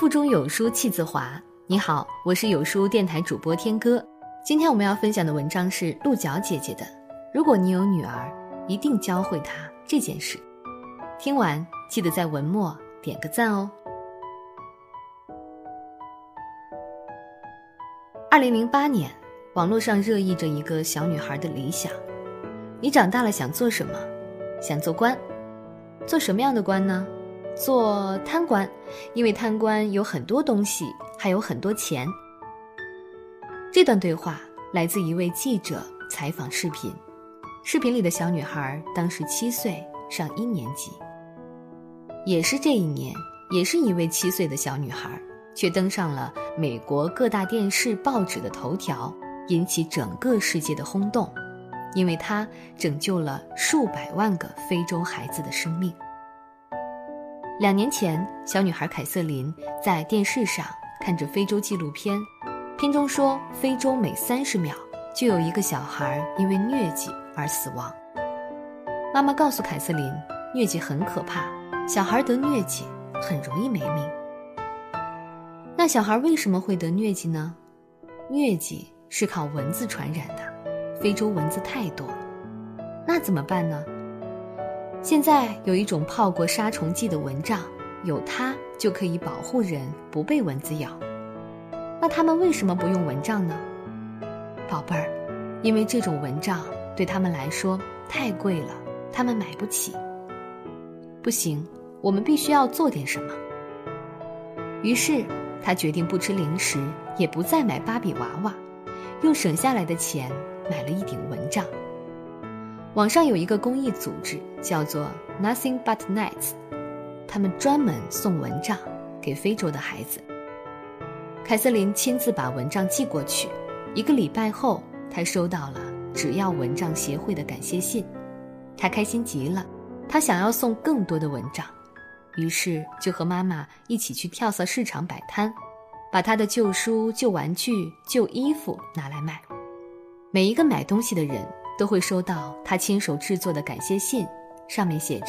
腹中有书气自华。你好，我是有书电台主播天歌。今天我们要分享的文章是鹿角姐姐的。如果你有女儿，一定教会她这件事。听完记得在文末点个赞哦。二零零八年，网络上热议着一个小女孩的理想：你长大了想做什么？想做官。做什么样的官呢？做贪官，因为贪官有很多东西，还有很多钱。这段对话来自一位记者采访视频，视频里的小女孩当时七岁，上一年级。也是这一年，也是一位七岁的小女孩，却登上了美国各大电视、报纸的头条，引起整个世界的轰动，因为她拯救了数百万个非洲孩子的生命。两年前，小女孩凯瑟琳在电视上看着非洲纪录片，片中说，非洲每三十秒就有一个小孩因为疟疾而死亡。妈妈告诉凯瑟琳，疟疾很可怕，小孩得疟疾很容易没命。那小孩为什么会得疟疾呢？疟疾是靠蚊子传染的，非洲蚊子太多，那怎么办呢？现在有一种泡过杀虫剂的蚊帐，有它就可以保护人不被蚊子咬。那他们为什么不用蚊帐呢？宝贝儿，因为这种蚊帐对他们来说太贵了，他们买不起。不行，我们必须要做点什么。于是他决定不吃零食，也不再买芭比娃娃，用省下来的钱买了一顶蚊帐。网上有一个公益组织，叫做 Nothing But Nets，他们专门送蚊帐给非洲的孩子。凯瑟琳亲自把蚊帐寄过去，一个礼拜后，她收到了只要蚊帐协会的感谢信，她开心极了，她想要送更多的蚊帐，于是就和妈妈一起去跳蚤市场摆摊，把她的旧书、旧玩具、旧衣服拿来卖。每一个买东西的人。都会收到他亲手制作的感谢信，上面写着：“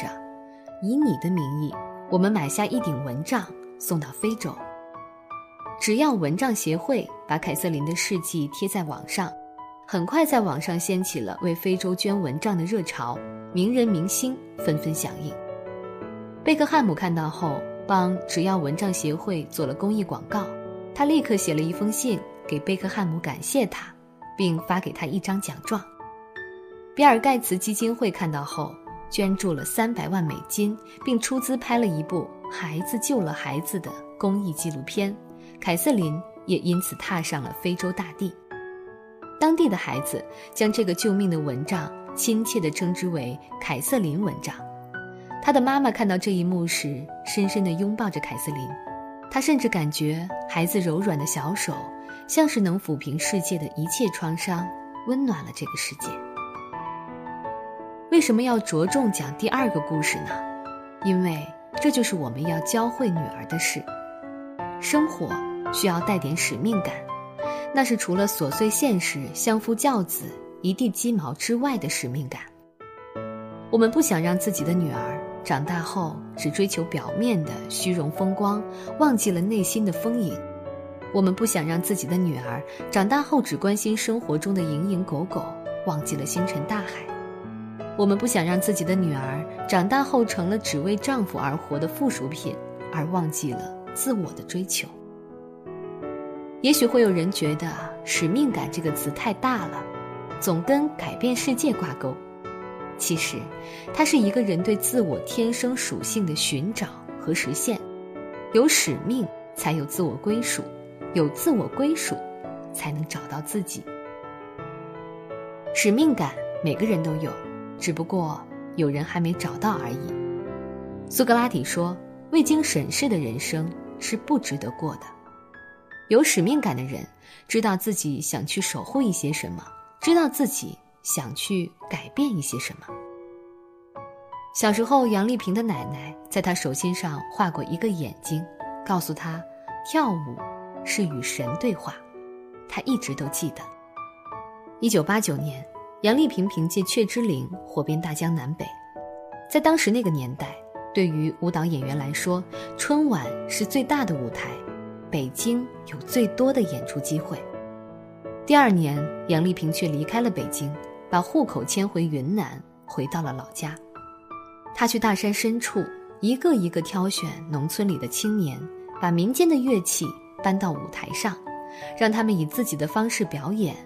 以你的名义，我们买下一顶蚊帐送到非洲。”只要蚊帐协会把凯瑟琳的事迹贴在网上，很快在网上掀起了为非洲捐蚊帐的热潮，名人明星纷纷响应。贝克汉姆看到后，帮只要蚊帐协会做了公益广告，他立刻写了一封信给贝克汉姆感谢他，并发给他一张奖状。比尔盖茨基金会看到后，捐助了三百万美金，并出资拍了一部《孩子救了孩子》的公益纪录片。凯瑟琳也因此踏上了非洲大地。当地的孩子将这个救命的蚊帐亲切地称之为“凯瑟琳蚊帐”。他的妈妈看到这一幕时，深深地拥抱着凯瑟琳。她甚至感觉孩子柔软的小手，像是能抚平世界的一切创伤，温暖了这个世界。为什么要着重讲第二个故事呢？因为这就是我们要教会女儿的事。生活需要带点使命感，那是除了琐碎现实、相夫教子、一地鸡毛之外的使命感。我们不想让自己的女儿长大后只追求表面的虚荣风光，忘记了内心的丰盈。我们不想让自己的女儿长大后只关心生活中的蝇营狗苟，忘记了星辰大海。我们不想让自己的女儿长大后成了只为丈夫而活的附属品，而忘记了自我的追求。也许会有人觉得“使命感”这个词太大了，总跟改变世界挂钩。其实，它是一个人对自我天生属性的寻找和实现。有使命，才有自我归属；有自我归属，才能找到自己。使命感，每个人都有。只不过有人还没找到而已。苏格拉底说：“未经审视的人生是不值得过的。”有使命感的人，知道自己想去守护一些什么，知道自己想去改变一些什么。小时候，杨丽萍的奶奶在她手心上画过一个眼睛，告诉她，跳舞是与神对话。她一直都记得。一九八九年。杨丽萍凭借《雀之灵》火遍大江南北，在当时那个年代，对于舞蹈演员来说，春晚是最大的舞台，北京有最多的演出机会。第二年，杨丽萍却离开了北京，把户口迁回云南，回到了老家。她去大山深处，一个一个挑选农村里的青年，把民间的乐器搬到舞台上，让他们以自己的方式表演。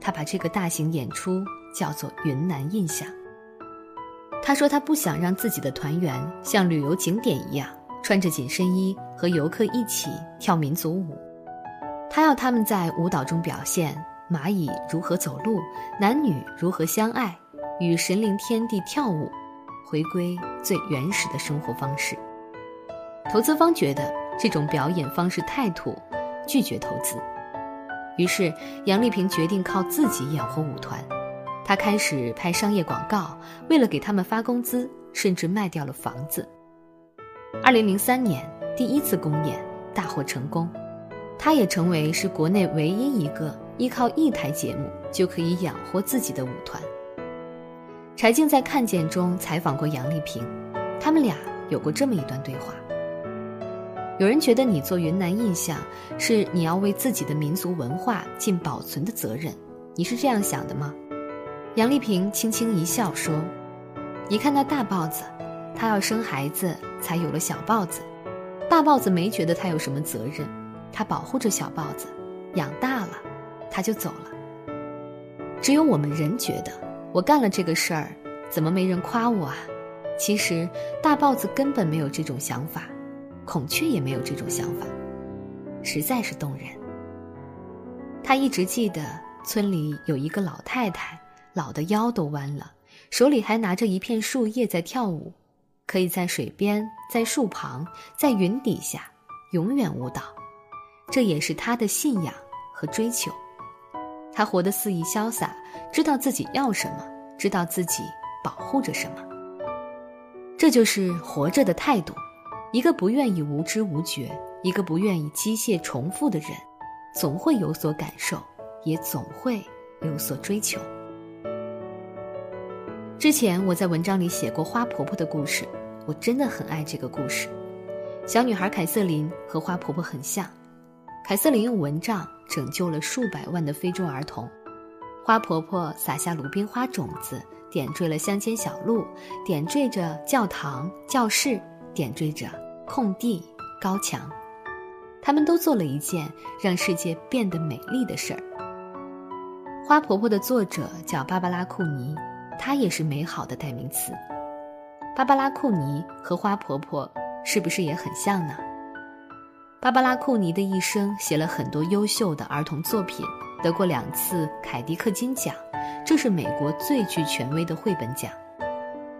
她把这个大型演出叫做“云南印象”。他说：“他不想让自己的团员像旅游景点一样穿着紧身衣和游客一起跳民族舞，他要他们在舞蹈中表现蚂蚁如何走路，男女如何相爱，与神灵天地跳舞，回归最原始的生活方式。”投资方觉得这种表演方式太土，拒绝投资。于是杨丽萍决定靠自己养活舞团。他开始拍商业广告，为了给他们发工资，甚至卖掉了房子。二零零三年第一次公演大获成功，他也成为是国内唯一一个依靠一台节目就可以养活自己的舞团。柴静在《看见》中采访过杨丽萍，他们俩有过这么一段对话：有人觉得你做云南印象是你要为自己的民族文化尽保存的责任，你是这样想的吗？杨丽萍轻轻一笑说：“你看那大豹子，它要生孩子才有了小豹子。大豹子没觉得它有什么责任，它保护着小豹子，养大了，它就走了。只有我们人觉得，我干了这个事儿，怎么没人夸我啊？其实大豹子根本没有这种想法，孔雀也没有这种想法，实在是动人。他一直记得村里有一个老太太。”老的腰都弯了，手里还拿着一片树叶在跳舞，可以在水边，在树旁，在云底下，永远舞蹈。这也是他的信仰和追求。他活得肆意潇洒，知道自己要什么，知道自己保护着什么。这就是活着的态度。一个不愿意无知无觉，一个不愿意机械重复的人，总会有所感受，也总会有所追求。之前我在文章里写过花婆婆的故事，我真的很爱这个故事。小女孩凯瑟琳和花婆婆很像，凯瑟琳用蚊帐拯救了数百万的非洲儿童，花婆婆撒下鲁冰花种子，点缀了乡间小路，点缀着教堂、教室，点缀着空地、高墙。他们都做了一件让世界变得美丽的事儿。花婆婆的作者叫芭芭拉·库尼。她也是美好的代名词。芭芭拉·库尼和花婆婆是不是也很像呢？芭芭拉·库尼的一生写了很多优秀的儿童作品，得过两次凯迪克金奖，这是美国最具权威的绘本奖。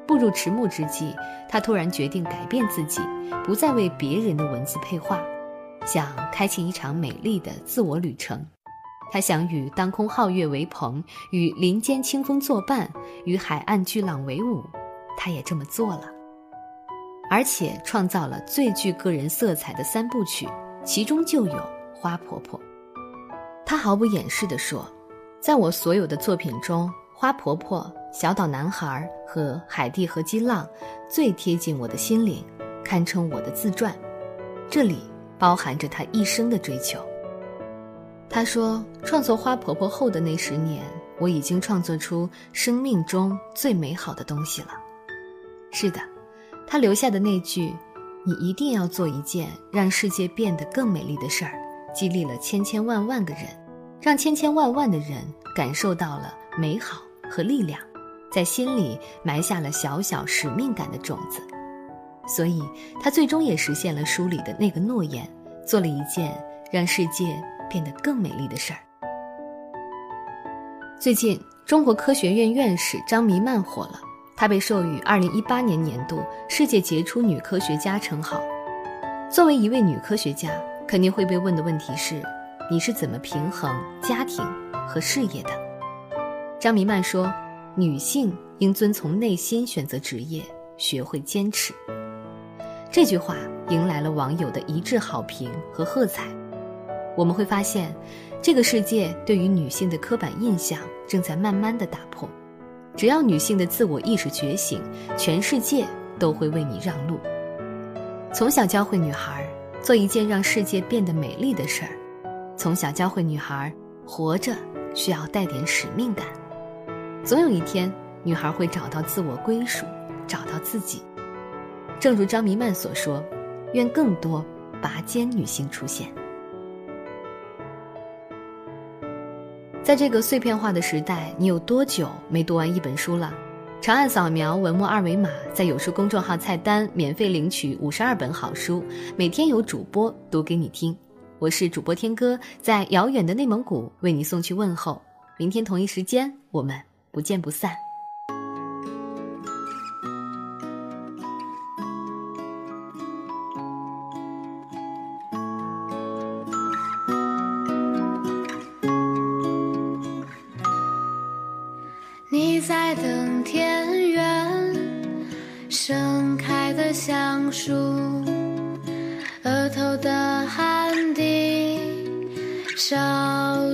步入迟暮之际，他突然决定改变自己，不再为别人的文字配画，想开启一场美丽的自我旅程。他想与当空皓月为朋，与林间清风作伴，与海岸巨浪为伍。他也这么做了，而且创造了最具个人色彩的三部曲，其中就有《花婆婆》。他毫不掩饰地说：“在我所有的作品中，《花婆婆》《小岛男孩》和《海蒂和激浪》最贴近我的心灵，堪称我的自传。这里包含着他一生的追求。”他说：“创作花婆婆后的那十年，我已经创作出生命中最美好的东西了。”是的，他留下的那句“你一定要做一件让世界变得更美丽的事儿”，激励了千千万万个人，让千千万万的人感受到了美好和力量，在心里埋下了小小使命感的种子。所以，他最终也实现了书里的那个诺言，做了一件让世界。变得更美丽的事儿。最近，中国科学院院士张弥曼火了，她被授予2018年年度世界杰出女科学家称号。作为一位女科学家，肯定会被问的问题是：你是怎么平衡家庭和事业的？张弥曼说：“女性应遵从内心选择职业，学会坚持。”这句话迎来了网友的一致好评和喝彩。我们会发现，这个世界对于女性的刻板印象正在慢慢的打破。只要女性的自我意识觉醒，全世界都会为你让路。从小教会女孩做一件让世界变得美丽的事儿，从小教会女孩活着需要带点使命感。总有一天，女孩会找到自我归属，找到自己。正如张弥曼所说：“愿更多拔尖女性出现。”在这个碎片化的时代，你有多久没读完一本书了？长按扫描文末二维码，在有书公众号菜单免费领取五十二本好书，每天有主播读给你听。我是主播天哥，在遥远的内蒙古为你送去问候。明天同一时间，我们不见不散。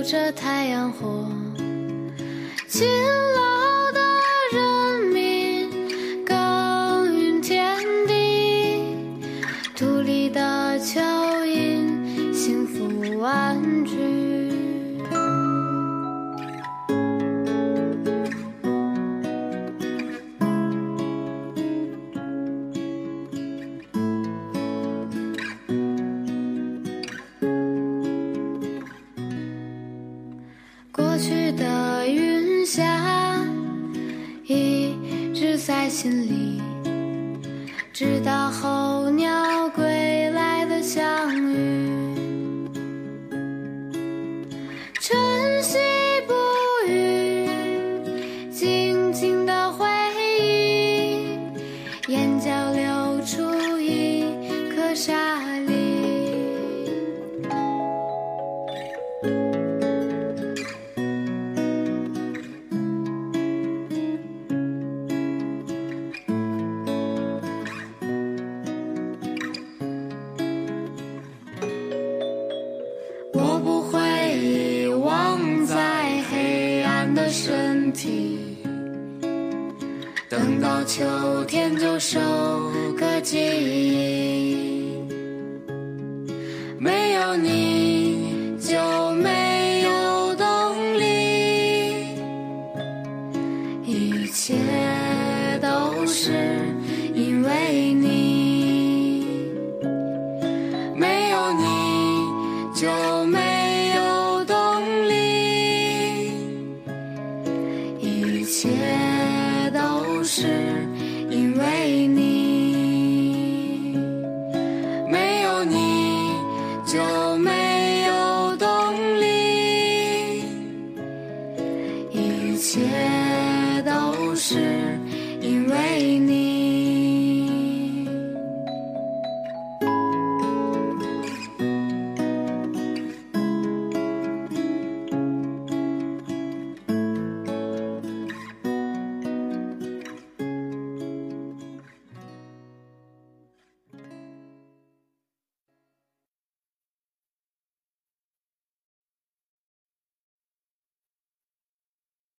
着太阳火，勤劳身体，等到秋天就收割记忆。没有你就没有动力，一切都是因为你。没有你就没